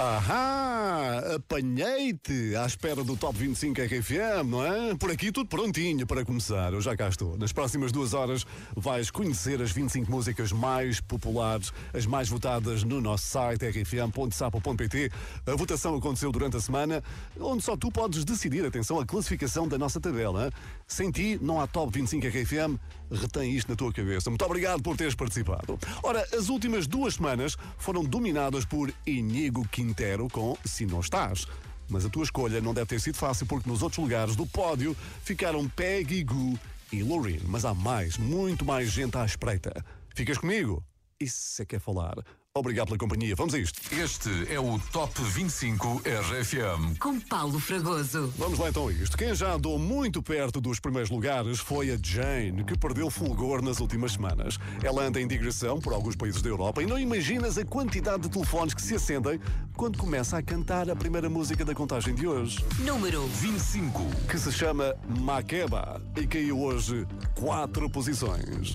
Ahá! Apanhei-te à espera do Top 25 RFM, não é? Por aqui tudo prontinho para começar. Eu já cá estou. Nas próximas duas horas vais conhecer as 25 músicas mais populares, as mais votadas no nosso site rfm.sapo.pt. A votação aconteceu durante a semana, onde só tu podes decidir, atenção, a classificação da nossa tabela. Sem ti, não há Top 25 RFM. Retém isto na tua cabeça. Muito obrigado por teres participado. Ora, as últimas duas semanas foram dominadas por Inigo Quintero com Se Não Estás. Mas a tua escolha não deve ter sido fácil porque nos outros lugares do pódio ficaram Peggy Goo e Loreen. Mas há mais, muito mais gente à espreita. Ficas comigo? Isso é que é falar. Obrigado pela companhia. Vamos a isto. Este é o Top 25 RFM. Com Paulo Fragoso. Vamos lá então a isto. Quem já andou muito perto dos primeiros lugares foi a Jane, que perdeu fulgor nas últimas semanas. Ela anda em digressão por alguns países da Europa e não imaginas a quantidade de telefones que se acendem quando começa a cantar a primeira música da contagem de hoje, Número 25. que se chama Makeba e caiu hoje quatro posições.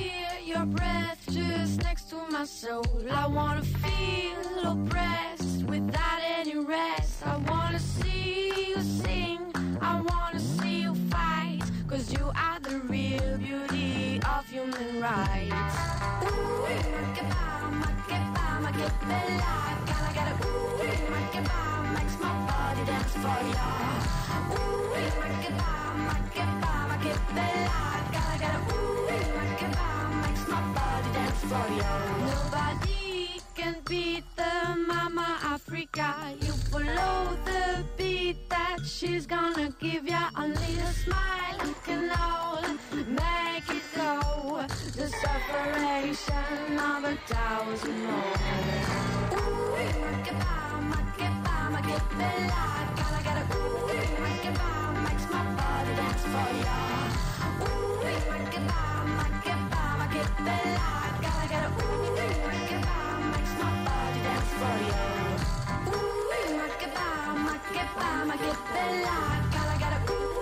hours more. Ooh, goodbye, my goodbye, my goodbye, bella. gotta get a ooh, my goodbye makes my body dance for ya. Ooh, my goodbye, my goodbye, my goodbye, gotta ooh, makes my body dance for ya. Ooh, my make my goodbye, gotta ooh,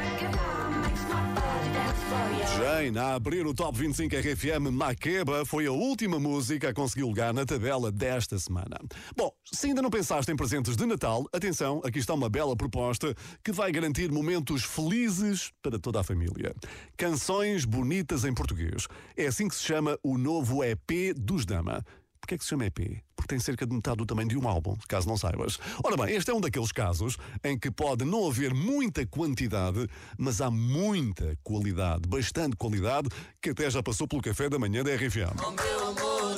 Jane, a abrir o Top 25 RFM, Makeba foi a última música a conseguir lugar na tabela desta semana. Bom, se ainda não pensaste em presentes de Natal, atenção, aqui está uma bela proposta que vai garantir momentos felizes para toda a família. Canções bonitas em português. É assim que se chama o novo EP dos Dama. Porquê é que se chama EP? Porque tem cerca de metade do tamanho de um álbum, caso não saibas. Ora bem, este é um daqueles casos em que pode não haver muita quantidade, mas há muita qualidade, bastante qualidade, que até já passou pelo café da manhã da RFM. Oh meu amor,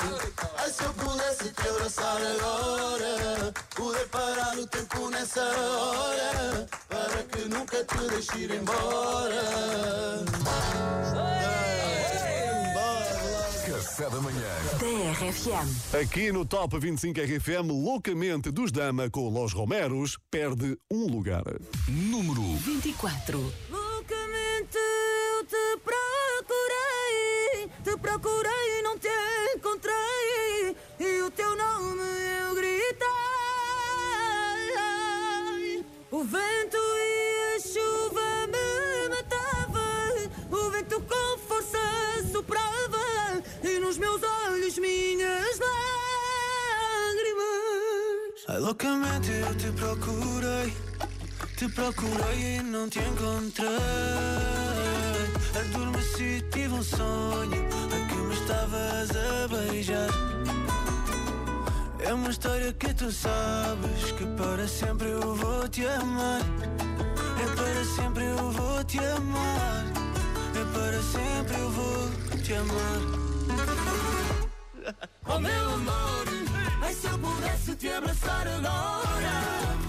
ai se eu pudesse te abraçar agora Poder parar o tempo nessa hora Para que nunca te deixe ir embora RFM. Aqui no Top 25 RFM, loucamente dos Dama com Los Romeros, perde um lugar. Número 24. Procurei e não te encontrei. Adormeci, tive um sonho a que me estavas a beijar. É uma história que tu sabes que para sempre eu vou te amar. É para sempre eu vou te amar. É para sempre eu vou te amar. Oh meu amor, ai se eu pudesse te abraçar agora,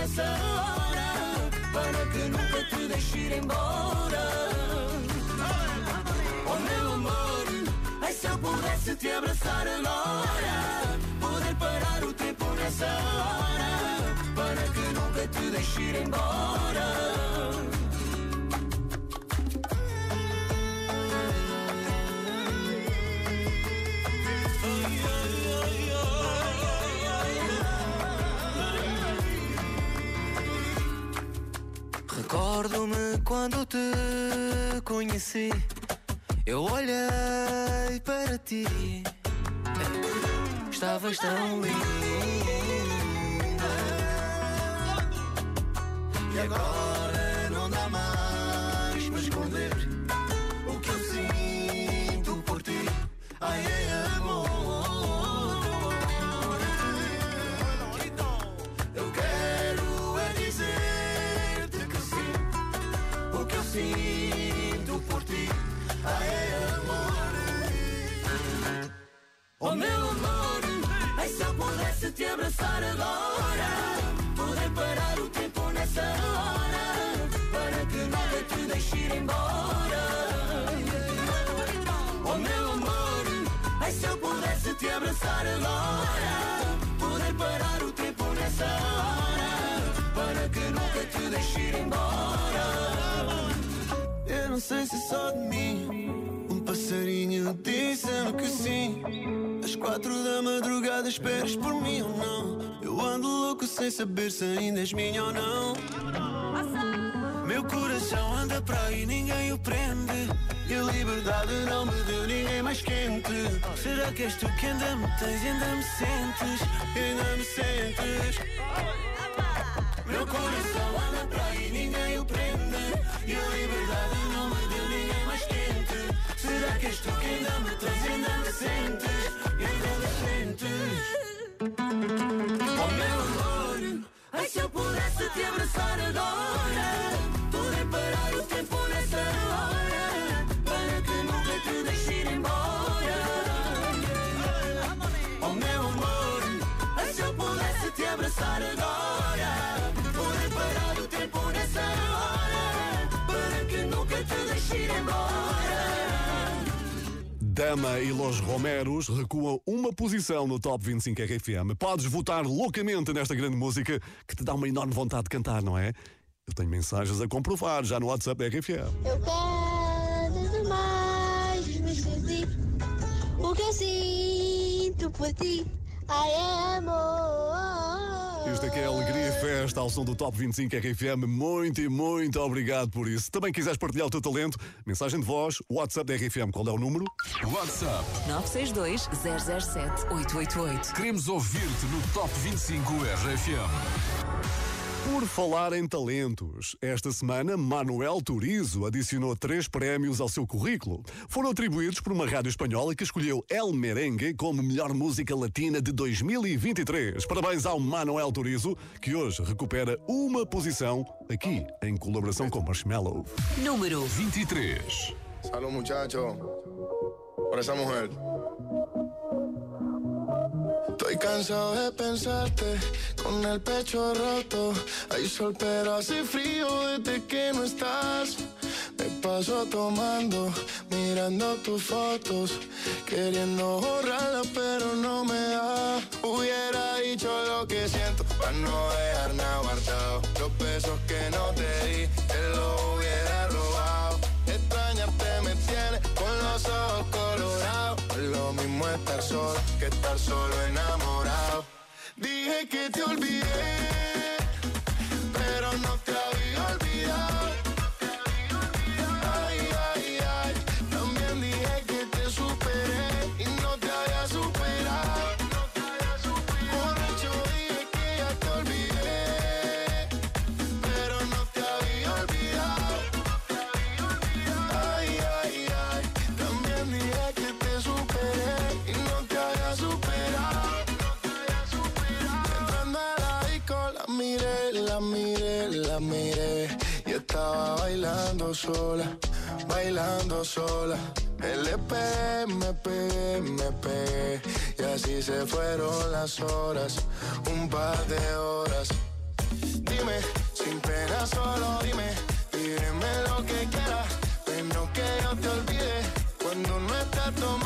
nessa hora, para que nunca te deixe ir embora. Oh meu amor, ai se eu pudesse te abraçar agora, poder parar o tempo nessa hora, para que nunca te deixe ir embora. Recordo-me quando te conheci. Eu olhei para ti. Estavas tão linda. E agora se eu pudesse te abraçar agora, poder parar o tempo nessa hora, para que nada te deixe ir embora. Oh meu amor, ai se eu pudesse te abraçar agora, poder parar o tempo nessa hora, para que nunca te deixe ir embora. Eu não sei se só de mim. Passarinho disse-me que sim. Às quatro da madrugada esperas por mim ou não? Eu ando louco sem saber se ainda és minha ou não. Meu coração anda para aí, ninguém o prende. E a liberdade não me deu ninguém mais quente. Será que és tu que ainda me tens ainda me sentes? Ainda me sentes? Meu coração Dama e Los Romeros recuam uma posição no Top 25 RFM. Podes votar loucamente nesta grande música que te dá uma enorme vontade de cantar, não é? Eu tenho mensagens a comprovar já no WhatsApp da RFM. Eu quero demais me sentir o que eu sinto por ti. Ai, amor. Isto aqui é alegria e festa ao som do Top 25 RFM. Muito e muito obrigado por isso. Se também quiseres partilhar o teu talento, mensagem de voz, WhatsApp da RFM. Qual é o número? WhatsApp 962 007 888. Queremos ouvir-te no Top 25 RFM. Por falar em talentos, esta semana Manuel Turizo adicionou três prémios ao seu currículo. Foram atribuídos por uma rádio espanhola que escolheu El Merengue como melhor música latina de 2023. Parabéns ao Manuel Turizo, que hoje recupera uma posição aqui em colaboração com Marshmello. Número 23. Salud, muchacho. Por esa mujer. Estoy cansado de pensarte con el pecho roto. Hay sol, pero hace frío desde que no estás. Me paso tomando, mirando tus fotos, queriendo borrarlas, pero no me da. Hubiera dicho lo que siento, para no dejar nada guardado. Los besos que no te di, te los hubiera robado. Extrañarte me tiene con los mismo estar solo que estar solo enamorado. Dije que te olvidé. Sola, bailando sola. Le pegué, me pegué, me pegué. Y así se fueron las horas, un par de horas. Dime, sin pena, solo dime. Dime lo que quieras, pero que yo te olvide. Cuando no estás tomando,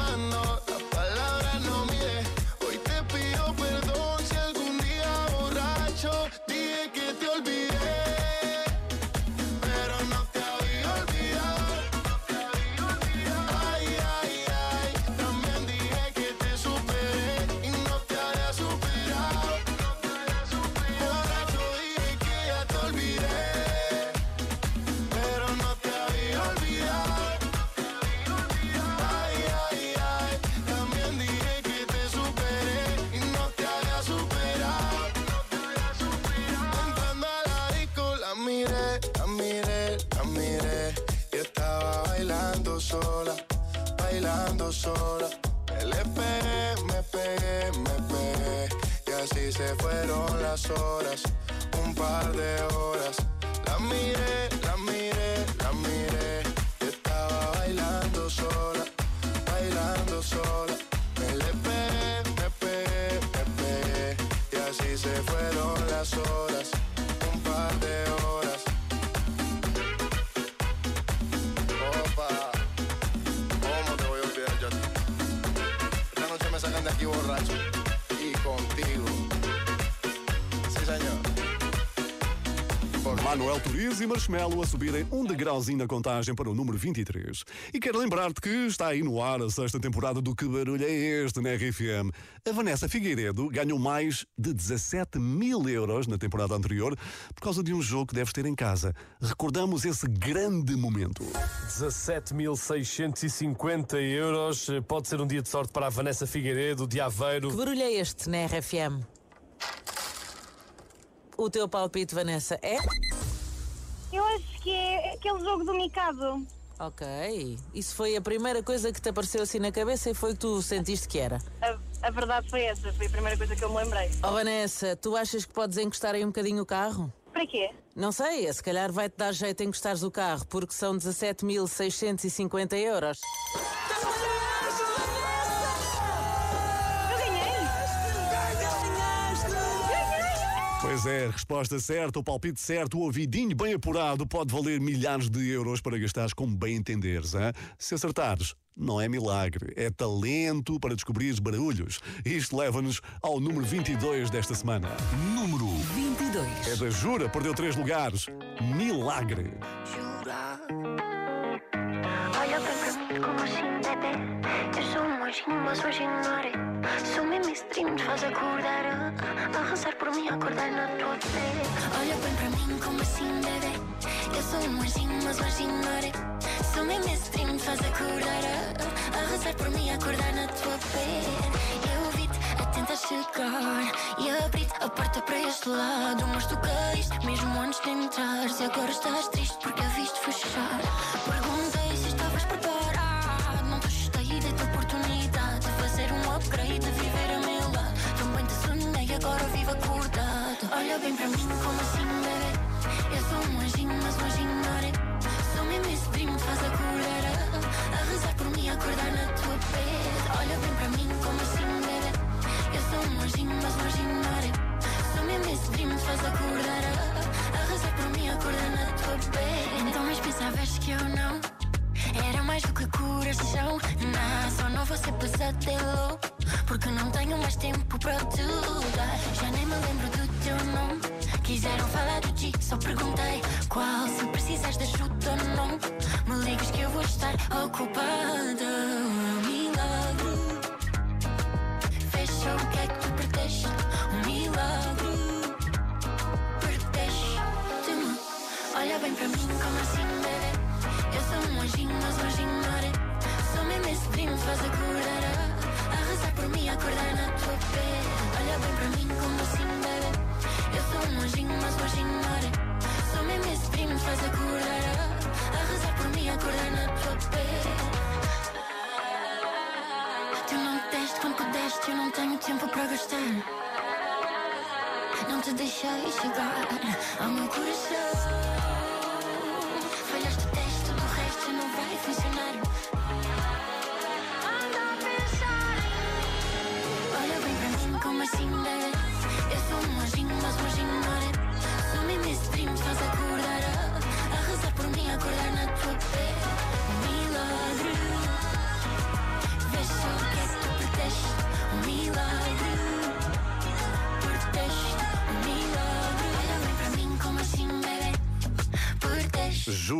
sola. E Marshmello a subirem um degrauzinho na contagem para o número 23. E quero lembrar-te que está aí no ar a sexta temporada do Que Barulho é Este na RFM. A Vanessa Figueiredo ganhou mais de 17 mil euros na temporada anterior por causa de um jogo que deves ter em casa. Recordamos esse grande momento. 17.650 euros. Pode ser um dia de sorte para a Vanessa Figueiredo, de Aveiro. Que barulho é este na RFM? O teu palpite, Vanessa, é? Aquele jogo do Mikado. Ok. Isso foi a primeira coisa que te apareceu assim na cabeça e foi o que tu sentiste que era? A, a verdade foi essa, foi a primeira coisa que eu me lembrei. Oh, Vanessa, tu achas que podes encostar aí um bocadinho o carro? Para quê? Não sei, se calhar vai-te dar jeito em encostares o carro, porque são 17.650 euros. Pois é, resposta certa, o palpite certo, o ouvidinho bem apurado pode valer milhares de euros para gastares como bem entenderes. Hein? Se acertares, não é milagre, é talento para descobrir barulhos. Isto leva-nos ao número 22 desta semana. Número 22. É da Jura, perdeu três lugares. Milagre. Olha anjinho, mas hoje harei. Sou mesmo stream, te faz acordar. A, a rezar por mim, acordar na tua pele. Olha bem pra mim como assim, bebê. Eu sou um anjinho, mas hoje harei. Sou mesmo stream, te faz acordar. A, a rezar por mim, acordar na tua pele. Eu vi-te a tentar chegar e abri-te a porta para este lado. Mas tu caíste mesmo antes de entrares. E agora estás triste porque a viste fechar. Perguntei para mim, como assim,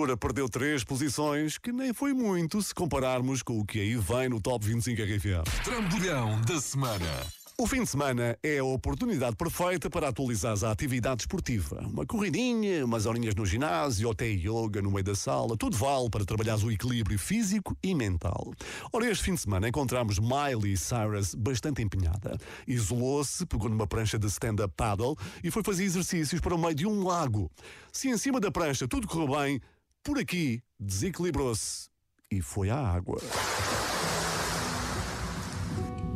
Jura perdeu três posições, que nem foi muito se compararmos com o que aí vem no Top 25 RFM. Trambolhão da semana. O fim de semana é a oportunidade perfeita para atualizar a atividade esportiva. Uma corridinha, umas horinhas no ginásio, ou até yoga no meio da sala, tudo vale para trabalhar o equilíbrio físico e mental. Ora, este fim de semana encontramos Miley Cyrus bastante empenhada. Isolou-se, pegou numa prancha de stand-up paddle e foi fazer exercícios para o meio de um lago. Se em cima da prancha tudo correu bem, por aqui desequilibrou-se e foi à água.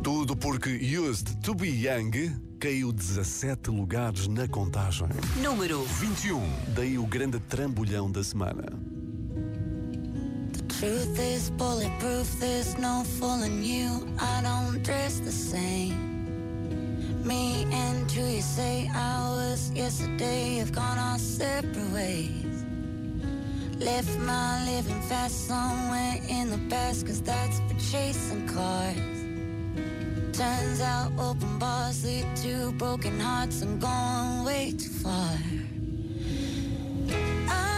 Tudo porque Used to Be Young caiu 17 lugares na contagem. Número 21. Daí o grande trambolhão da semana. Truth is bulletproof, there's no fooling you. I don't dress the same. Me and you, you say hours yesterday have gone our separate ways. Left my living fast somewhere in the past, cause that's for chasing cars. Turns out open bars lead to broken hearts and gone way too far. I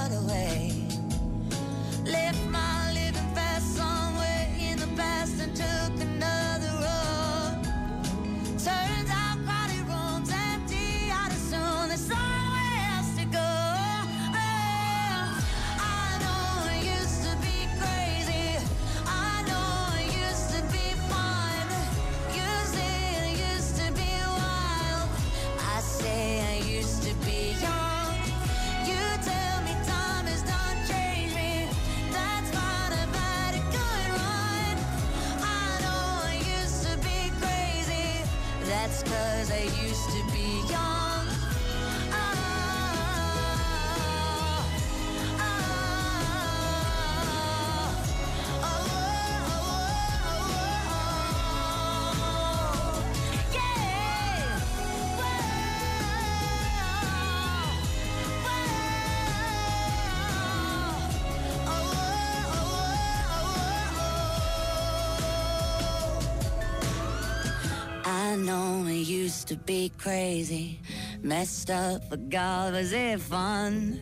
to be crazy, messed up, but God, was it fun?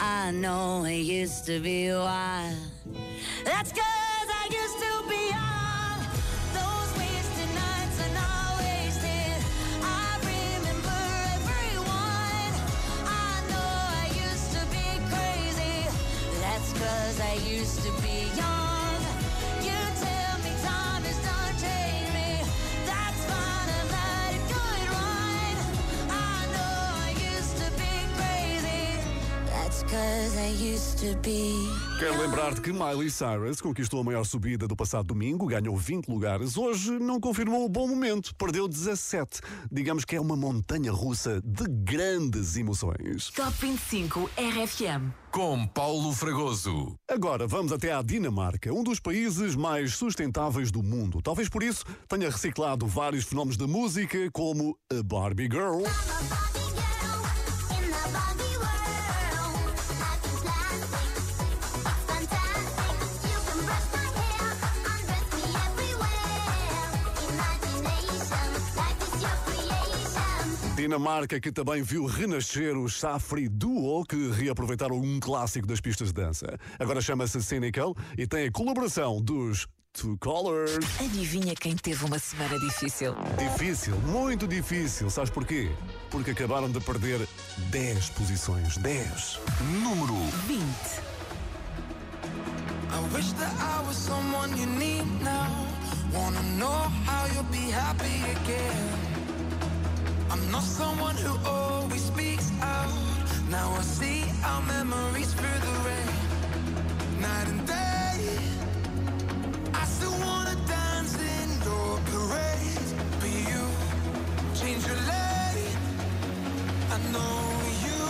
I know it used to be wild. That's cause I used to be young. Those wasted nights are not wasted. I remember everyone. I know I used to be crazy. That's cause I used to be Quero lembrar-te que Miley Cyrus conquistou a maior subida do passado domingo, ganhou 20 lugares. Hoje não confirmou o bom momento, perdeu 17. Digamos que é uma montanha russa de grandes emoções. Top 25 RFM. Com Paulo Fragoso. Agora vamos até à Dinamarca, um dos países mais sustentáveis do mundo. Talvez por isso tenha reciclado vários fenómenos da música, como a Barbie Girl. Dinamarca que também viu renascer o Safri Duo, que reaproveitaram um clássico das pistas de dança. Agora chama-se Cynical e tem a colaboração dos Two Colors. Adivinha quem teve uma semana difícil? Difícil, muito difícil. Sabes porquê? Porque acabaram de perder 10 posições. 10. Número 20. I wish that I was someone you need now. Wanna know how you'll be happy again. I'm not someone who always speaks out. Now I see our memories through the rain. Night and day. I still wanna dance in your parade. But you change your lane. I know you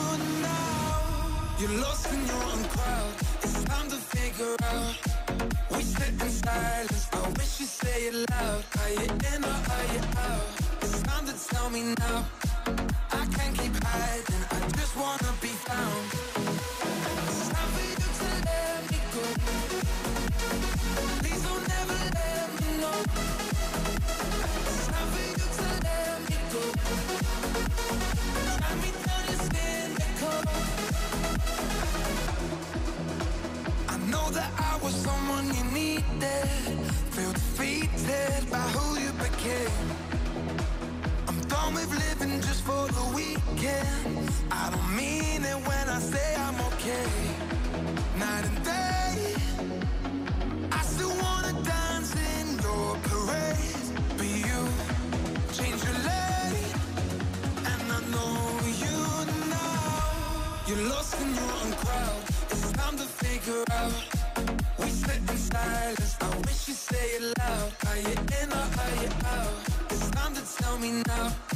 now. You're lost in your own crowd. It's time to figure out. We sit in silence. I wish you say it loud. Are you in or are you out? Time to tell me now. I can't keep hiding. I just wanna be found. It's time for you to let me go. Please don't ever let me know. It's time for you to let me go. Try me down, you're cynical. I know that I was someone you needed. Feel defeated by who you became. I'm with living just for the weekend. I don't mean it when I say I'm okay. Night and day, I still wanna dance in your parade. But you change your lane, and I know you now. You're lost in your own crowd. It's time to figure out. We sit in silence. I wish you'd say it loud. Are you in or are you out? It's time to tell me now.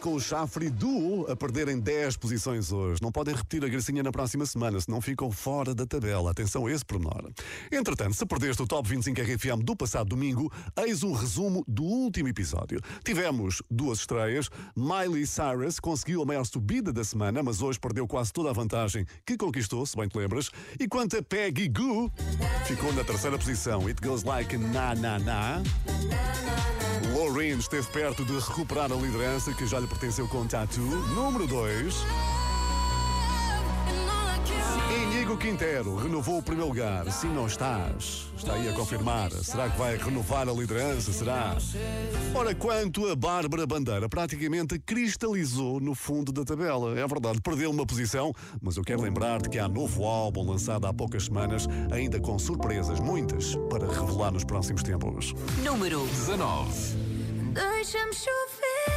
Com o Chafre Duo a perderem 10 posições hoje. Não podem repetir a gracinha na próxima semana, senão ficam fora da tabela. Atenção a esse pormenor. Entretanto, se perdeste o Top 25 RFM do passado domingo, eis um resumo do último episódio. Tivemos duas estreias. Miley Cyrus conseguiu a maior subida da semana, mas hoje perdeu quase toda a vantagem que conquistou, se bem te lembras. E quanto a Peggy Goo, ficou na terceira posição. It goes like na na na. Loreen esteve perto de recuperar a liderança que já lhe pertenceu com Tattoo. Número 2. Inigo Quintero renovou o primeiro lugar. Se não estás, está aí a confirmar. Será que vai renovar a liderança? Será? Ora, quanto a Bárbara Bandeira, praticamente cristalizou no fundo da tabela. É verdade, perdeu uma posição, mas eu quero lembrar-te que há novo álbum lançado há poucas semanas, ainda com surpresas, muitas, para revelar nos próximos tempos. Número 19. Deixa-me chover,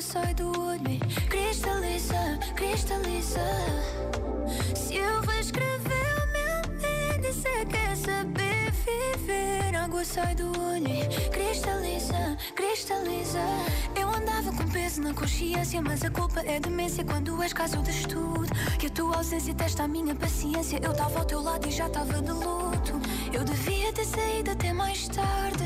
sai do olho e cristaliza, cristaliza. Se eu reescrever o meu índice, quer saber viver. Água sai do olho cristaliza, cristaliza. Eu andava com peso na consciência, mas a culpa é demência quando és caso de estudo. E a tua ausência testa a minha paciência. Eu estava ao teu lado e já estava de luto. Eu devia ter saído até mais tarde.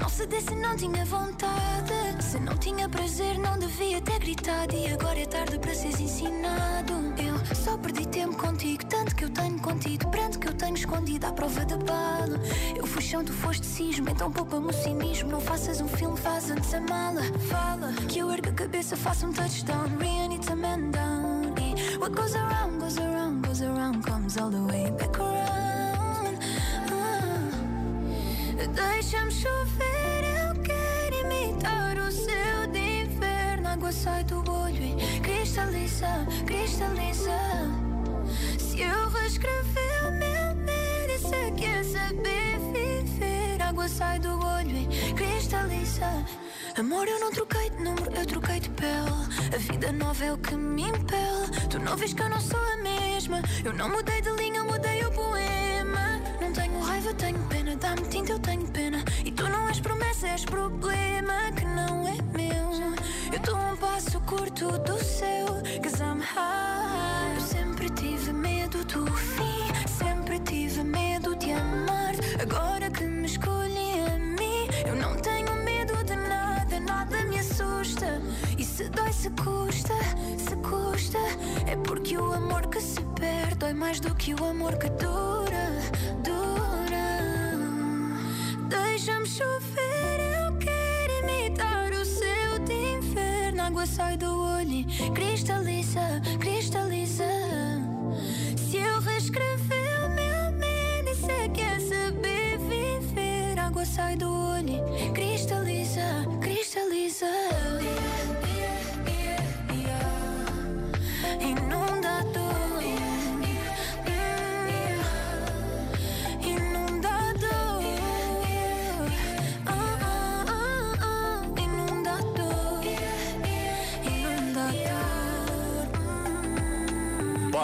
Não cedesse, não tinha vontade. Se não tinha prazer, não devia ter gritado. E agora é tarde para seres ensinado. Eu só perdi tempo contigo, tanto que eu tenho contigo. Pranto que eu tenho escondido à prova de bala. Eu fui chão, tu foste cismo, então poupa-me o cinismo. Não faças um filme, faz antes a mala. Fala que eu ergo a cabeça, faço um touchdown. Ria needs a man down. E what goes around, goes around, goes around, comes all the way back around. Ah. Deixa-me chover, eu quero imitar o céu de inverno. Água sai do olho e cristaliza, cristaliza. Sai do olho e cristaliza. Amor, eu não troquei de número, eu troquei de pele. A vida nova é o que me impele. Tu não vês que eu não sou a mesma. Eu não mudei de linha, mudei o poema. Não tenho raiva, tenho pena. Dá-me tinta, eu tenho pena. E tu não és promessa, és problema que não é meu. Eu a um passo curto do céu. Cause I'm high. Eu sempre tive medo do fim. Se custa, se custa. É porque o amor que se perde dói mais do que o amor que dura, dura. Deixa-me chover, eu quero imitar o céu de inverno. Água sai do olho cristaliza, cristaliza. Se eu reescrever o meu índice, quer saber viver. Água sai do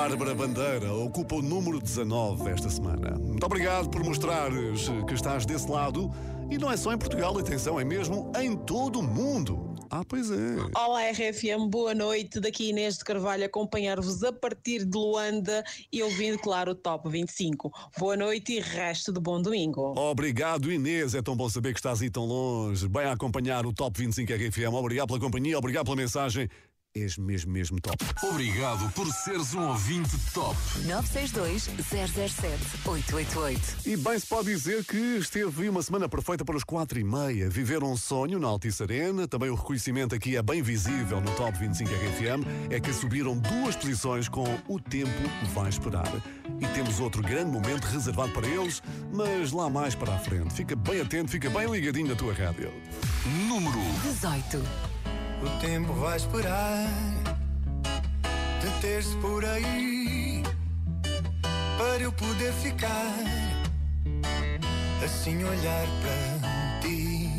Bárbara Bandeira ocupa o número 19 esta semana. Muito obrigado por mostrares que estás desse lado. E não é só em Portugal, atenção, é mesmo em todo o mundo. Ah, pois é. Olá RFM, boa noite. Daqui Inês de Carvalho acompanhar-vos a partir de Luanda e ouvindo, claro, o Top 25. Boa noite e resto de bom domingo. Obrigado, Inês. É tão bom saber que estás aí tão longe. Bem a acompanhar o Top 25 RFM. Obrigado pela companhia, obrigado pela mensagem. És mesmo, mesmo top. Obrigado por seres um ouvinte top. 962 007 888. E bem se pode dizer que esteve uma semana perfeita para os quatro e meia. Viver um sonho na Altice Arena. Também o reconhecimento aqui é bem visível no Top 25 RFM. É que subiram duas posições com O Tempo Vai Esperar. E temos outro grande momento reservado para eles, mas lá mais para a frente. Fica bem atento, fica bem ligadinho na tua rádio. Número 18. O tempo vai esperar de ter-se por aí para eu poder ficar assim olhar para ti.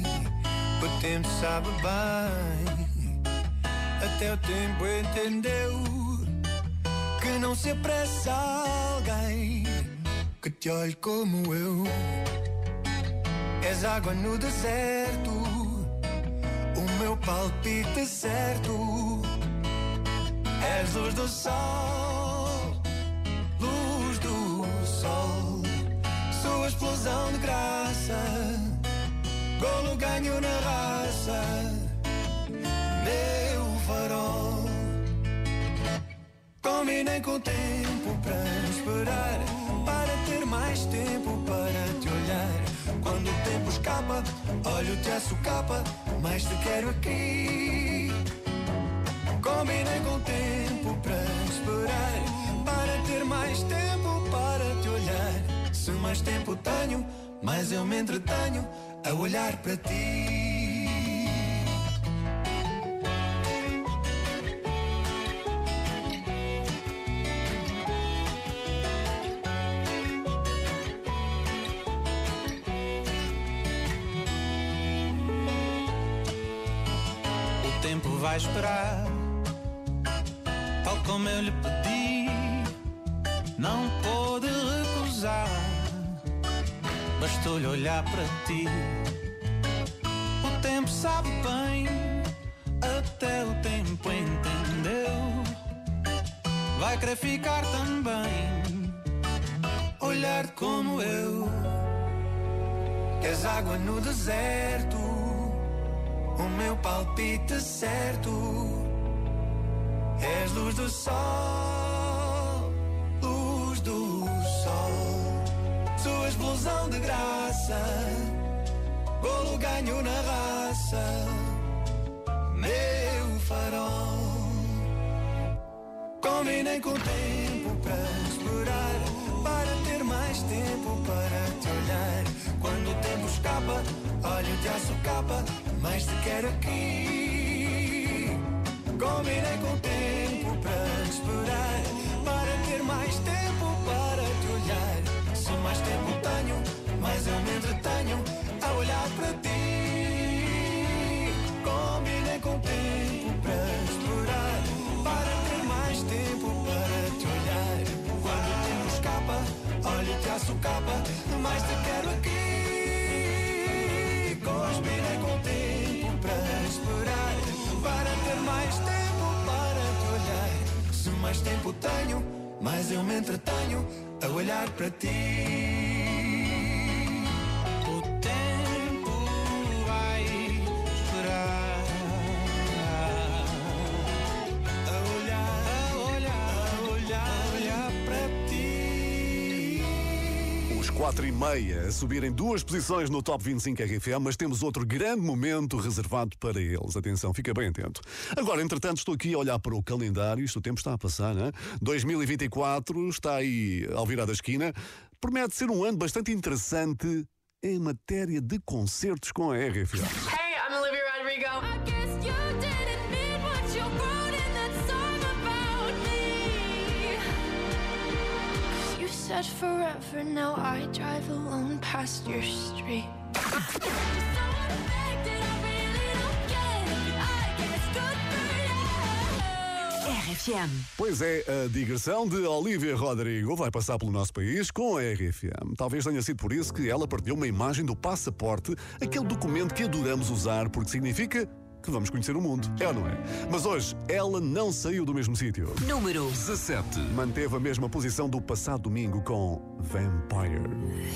O tempo sabe bem, até o tempo entendeu que não se apressa alguém que te olhe como eu. És água no deserto palpite certo. És luz do sol, luz do sol, sua explosão de graça, golo ganho na raça, meu farol. Combinei com o tempo para esperar, para ter mais tempo para te olhar. Quando o tempo escapa, olho-te a socapa, mas te quero aqui. Combinei com o tempo para esperar, para ter mais tempo para te olhar. Se mais tempo tenho, mais eu me entretenho a olhar para ti. Eu lhe pedi, não pôde recusar. Bastou-lhe olhar para ti. O tempo sabe bem, até o tempo entendeu. Vai querer ficar também, olhar como eu. Queres água no deserto, o meu palpite certo. És luz do sol, luz do sol. Sua explosão de graça, golo ganho na raça. Meu farol. Combinei com o tempo para explorar, para ter mais tempo para te olhar. Quando o tempo escapa, olho-te socapa, mas te quero aqui. Combinei com o tempo para explorar, para ter mais tempo para te olhar. Se mais tempo tenho, mais eu me entretenho a olhar para ti. Combinei com o tempo para explorar, para ter mais tempo para te olhar. Quando o tempo escapa, olho-te a socapa, mas te quero aqui. Mais tempo tenho, mais eu me entretenho a olhar para ti. 4 e meia a subirem duas posições no Top 25 RFM, mas temos outro grande momento reservado para eles. Atenção, fica bem atento. Agora, entretanto, estou aqui a olhar para o calendário, isto o tempo está a passar, né? 2024 está aí ao virar da esquina. Promete ser um ano bastante interessante em matéria de concertos com a RFM. Hey, I'm Olivia Rodrigo. Said forever, now I drive alone past your street. RFM. Pois é, a digressão de Olivia Rodrigo vai passar pelo nosso país com a RFM. Talvez tenha sido por isso que ela partilhou uma imagem do passaporte, aquele documento que adoramos usar porque significa que vamos conhecer o mundo. É ou não é? Mas hoje, ela não saiu do mesmo sítio. Número 17. Manteve a mesma posição do passado domingo com Vampire.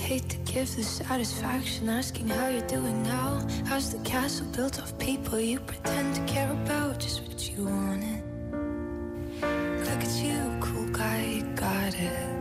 Hate to give the satisfaction asking how you're doing now. How's the castle built of people you pretend to care about? Just what you wanted. Look at you, cool guy, you got it.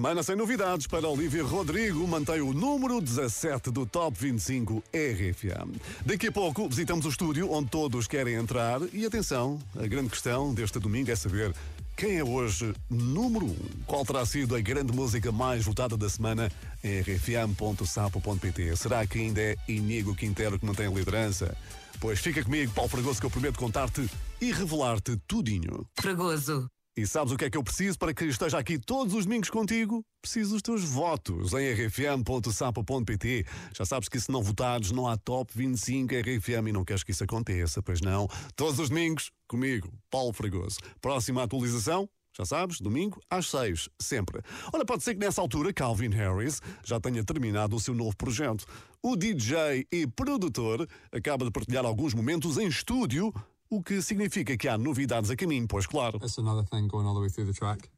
Semana sem novidades para Olivia Rodrigo, mantém o número 17 do Top 25 RFM. Daqui a pouco visitamos o estúdio onde todos querem entrar e atenção, a grande questão deste domingo é saber quem é hoje número 1. Qual terá sido a grande música mais votada da semana em rfm.sapo.pt? Será que ainda é Inigo Quintero que mantém a liderança? Pois fica comigo, Paulo Fragoso, que eu prometo contar-te e revelar-te tudinho. Fragoso. E sabes o que é que eu preciso para que esteja aqui todos os domingos contigo? Preciso dos teus votos em rfm.sapo.pt. Já sabes que se não votares, não há top 25 RFM e não queres que isso aconteça, pois não? Todos os domingos, comigo, Paulo Fragoso. Próxima atualização, já sabes, domingo às 6, sempre. Olha, pode ser que nessa altura Calvin Harris já tenha terminado o seu novo projeto. O DJ e produtor acaba de partilhar alguns momentos em estúdio, o que significa que há novidades a caminho, pois claro. That's another thing going all the way through the track.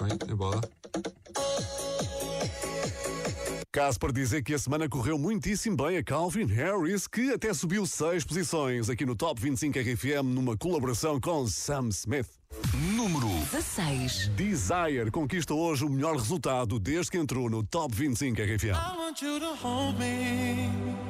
Right, no bother. Caso para dizer que a semana correu muitíssimo bem a Calvin Harris, que até subiu seis posições aqui no Top 25 RFM numa colaboração com Sam Smith. Número 16. Desire conquista hoje o melhor resultado desde que entrou no Top 25 RFM. I want you to hold me.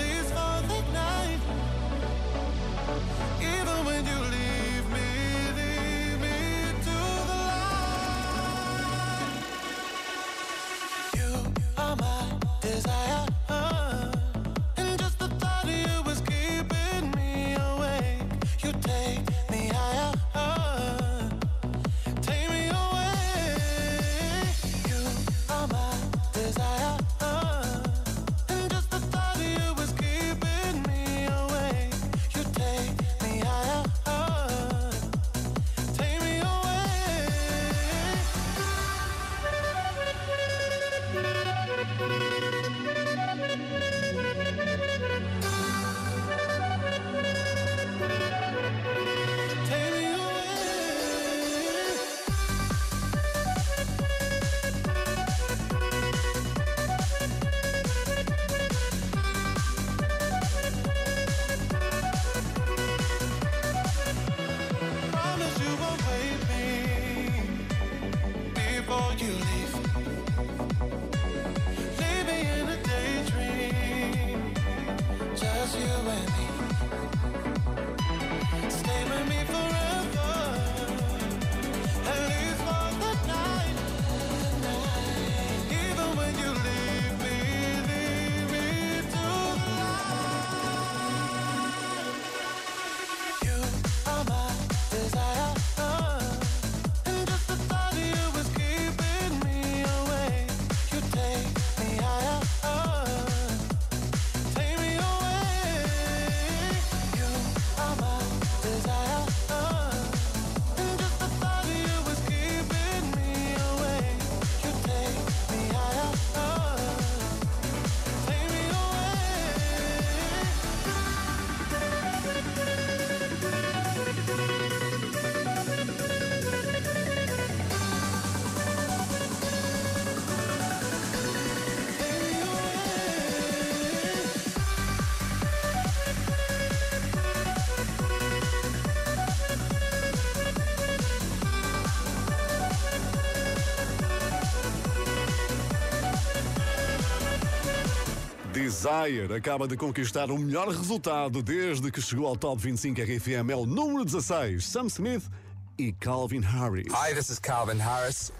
Desire acaba de conquistar o melhor resultado desde que chegou ao Top 25 RFM. É o número 16, Sam Smith e Calvin Harris. Hi, this is Calvin Harris.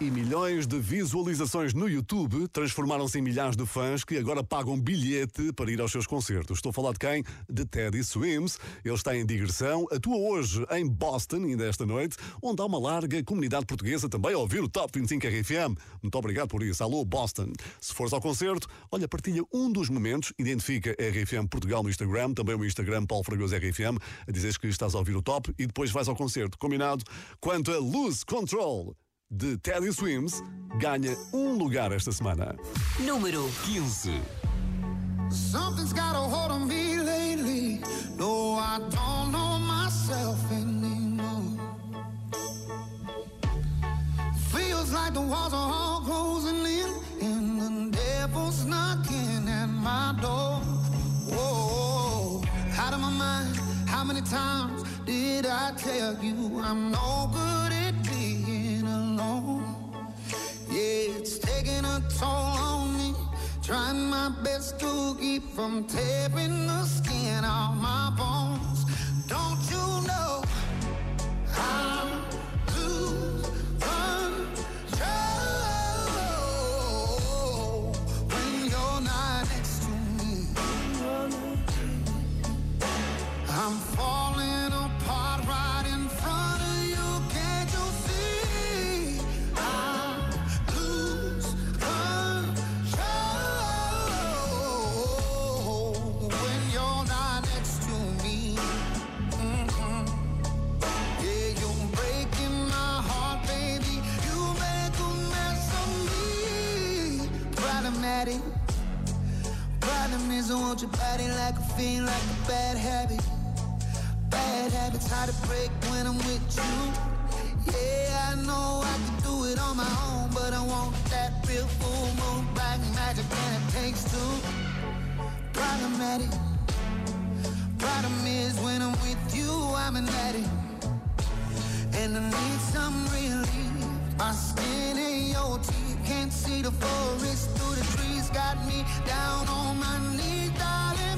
E milhões de visualizações no YouTube transformaram-se em milhares de fãs que agora pagam bilhete para ir aos seus concertos. Estou a falar de quem? De Teddy Swims. Ele está em digressão, atua hoje em Boston, ainda esta noite, onde há uma larga comunidade portuguesa também a ouvir o Top 25 RFM. Muito obrigado por isso. Alô, Boston. Se fores ao concerto, olha, partilha um dos momentos, identifica RFM Portugal no Instagram, também o Instagram Paulo Fragoso RFM, a dizeres que estás a ouvir o top e depois vais ao concerto. Combinado? Quanto a Lose Control de Teddy Swims ganha um lugar esta semana. Número 15. Something's got a hold on me lately. No, I don't know myself anymore. Feels like the walls are all closing in, and the devil's knocking at my door. Whoa, out of my mind. How many times did I tell you I'm no good alone? Yeah, it's taking a toll on me. Trying my best to keep from tearing the skin off my bones. Body like a fiend, like a bad habit. Bad habits hard to break when I'm with you. Yeah, I know I can do it on my own, but I want that real full moon, black magic, and it takes two. Problematic. Problem is, when I'm with you, I'm an addict. And I need some relief. My skin ain't your teeth. Can't see the forest. Got me down on my knees, darling.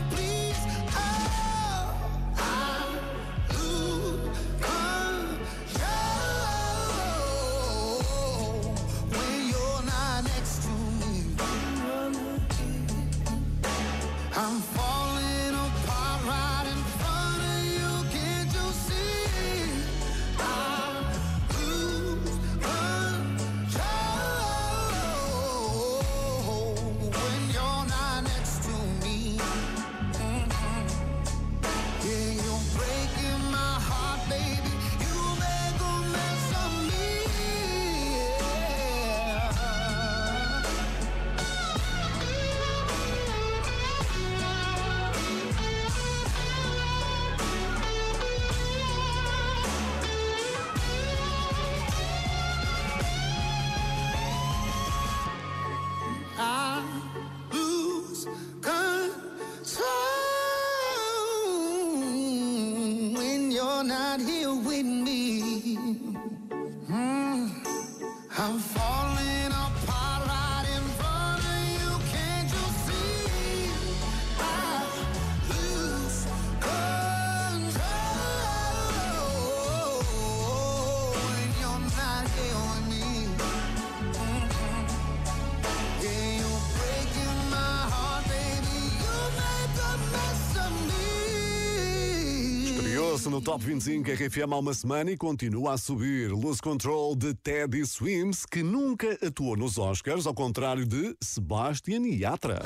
Top 25 RFM há uma semana e continua a subir. Lose Control de Teddy Swims, que nunca atuou nos Oscars, ao contrário de Sebastian Yatra.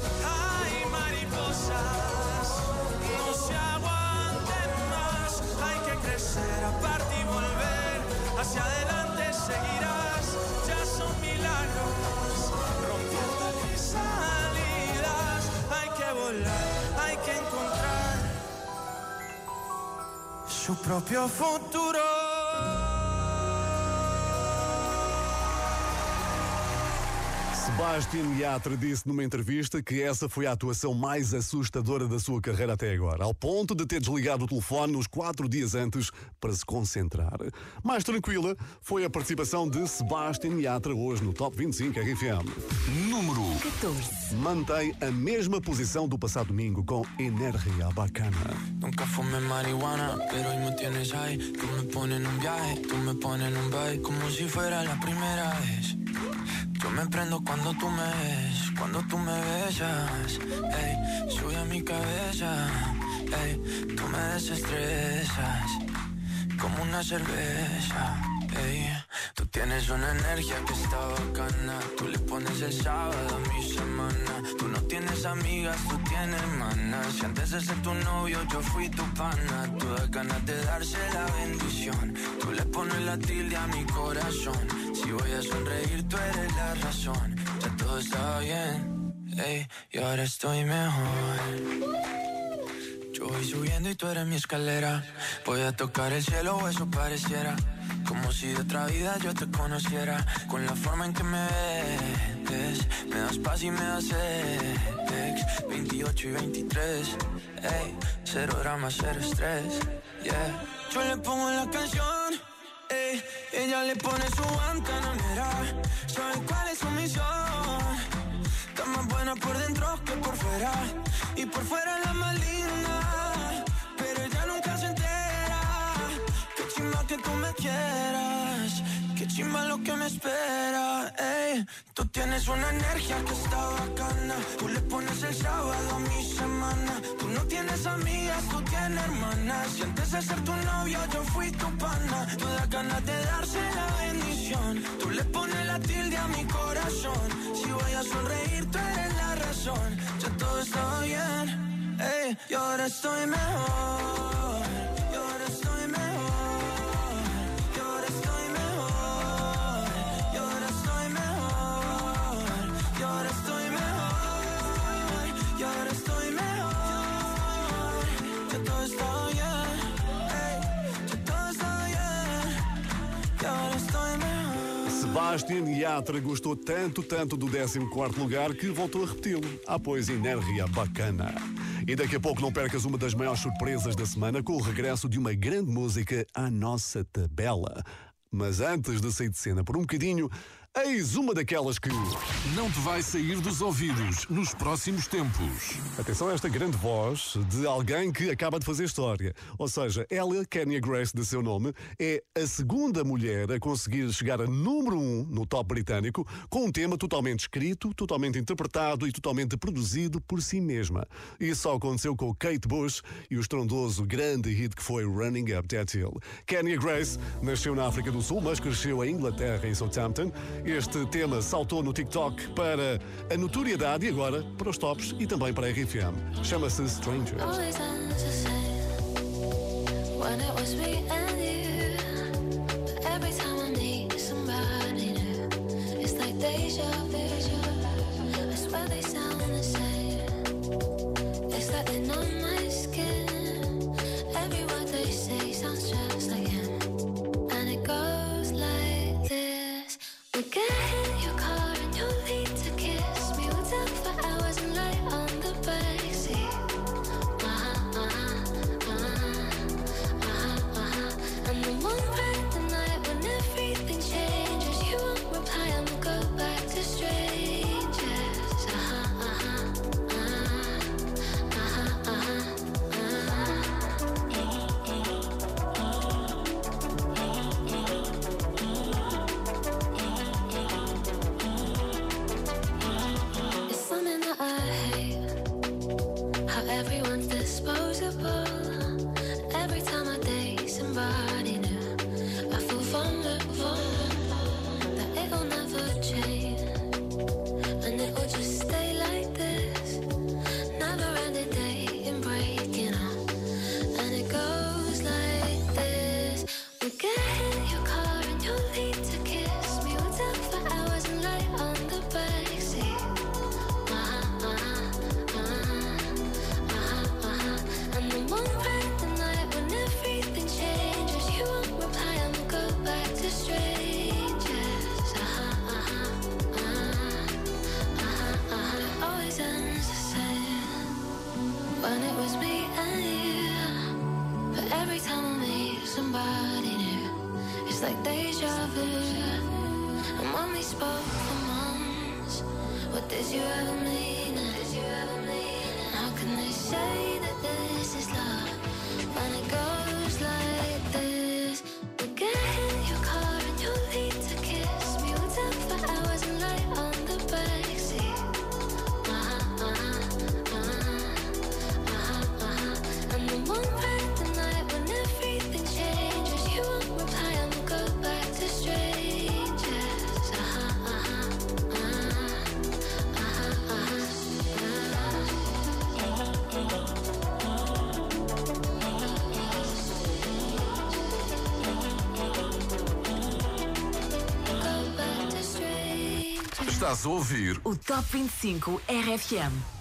Su propio futuro. Sebastian Yatra disse numa entrevista que essa foi a atuação mais assustadora da sua carreira até agora, ao ponto de ter desligado o telefone nos quatro dias antes para se concentrar. Mais tranquila foi a participação de Sebastian Yatra hoje no Top 25 RFM. Número 14. Mantém a mesma posição do passado domingo com Energia Bacana. Nunca fumé marihuana, pero hoy me tienes ahí. Tú me pones en un viaje, tú me pones en un baile, como si fuera la primera vez. Yo me prendo cuando tú me ves, cuando tú me besas. Ey, sube a mi cabeza, ey, tú me desestresas, como una cerveza. Ey, tú tienes una energía que está bacana. Tú le pones el sábado a mi semana. Tú no tienes amigas, tú tienes hermanas. Si antes de ser tu novio yo fui tu pana. Tú das ganas de darse la bendición. Tú le pones la tilde a mi corazón. Si voy a sonreír, tú eres la razón. Ya todo está bien, ey, y ahora estoy mejor. Yo voy subiendo y tú eres mi escalera. Voy a tocar el cielo o eso pareciera. Como si de otra vida yo te conociera. Con la forma en que me ves, me das paz y me das ex. 28 y 23, ey, cero drama, cero estrés, yeah. Yo le pongo la canción, ella le pone su guantanamera. ¿Sabe cuál es su misión? Está más buena por dentro que por fuera. Y por fuera la más linda. Pero ella nunca se entera. Qué chimba que tú me quieras. Qué chimba lo que me espera. Ey, tú tienes una energía que está bacana. Tú le pones el sábado a mi semana. Tú no tienes amigas, tú tienes hermanas. Y antes de ser tu novio, yo fui tu pana. Tú das ganas de darse la bendición. Tú le pones la tilde a mi corazón. Si voy a sonreír, tú eres la razón. Ya todo está bien. Ey, y ahora estoy mejor. Sebastian Yatra gostou tanto, tanto do 14 lugar que voltou a repeti-lo. Ah, pois, Energia Bacana. E daqui a pouco não percas uma das maiores surpresas da semana com o regresso de uma grande música à nossa tabela. Mas antes de sair de cena por um bocadinho, eis uma daquelas que. Não te vai sair dos ouvidos nos próximos tempos. Atenção a esta grande voz de alguém que acaba de fazer história. Ou seja, ela, Kenya Grace, de seu nome, é a segunda mulher a conseguir chegar a número um no top britânico com um tema totalmente escrito, totalmente interpretado e totalmente produzido por si mesma. Isso só aconteceu com Kate Bush e o estrondoso grande hit que foi Running Up That Hill. Kenya Grace nasceu na África do Sul, mas cresceu em Inglaterra, em Southampton. Este tema saltou no TikTok para a notoriedade e agora para os tops e também para a RFM. Chama-se Strangers. Deja vu. I swear they sound Estás a ouvir O Top 25 RFM.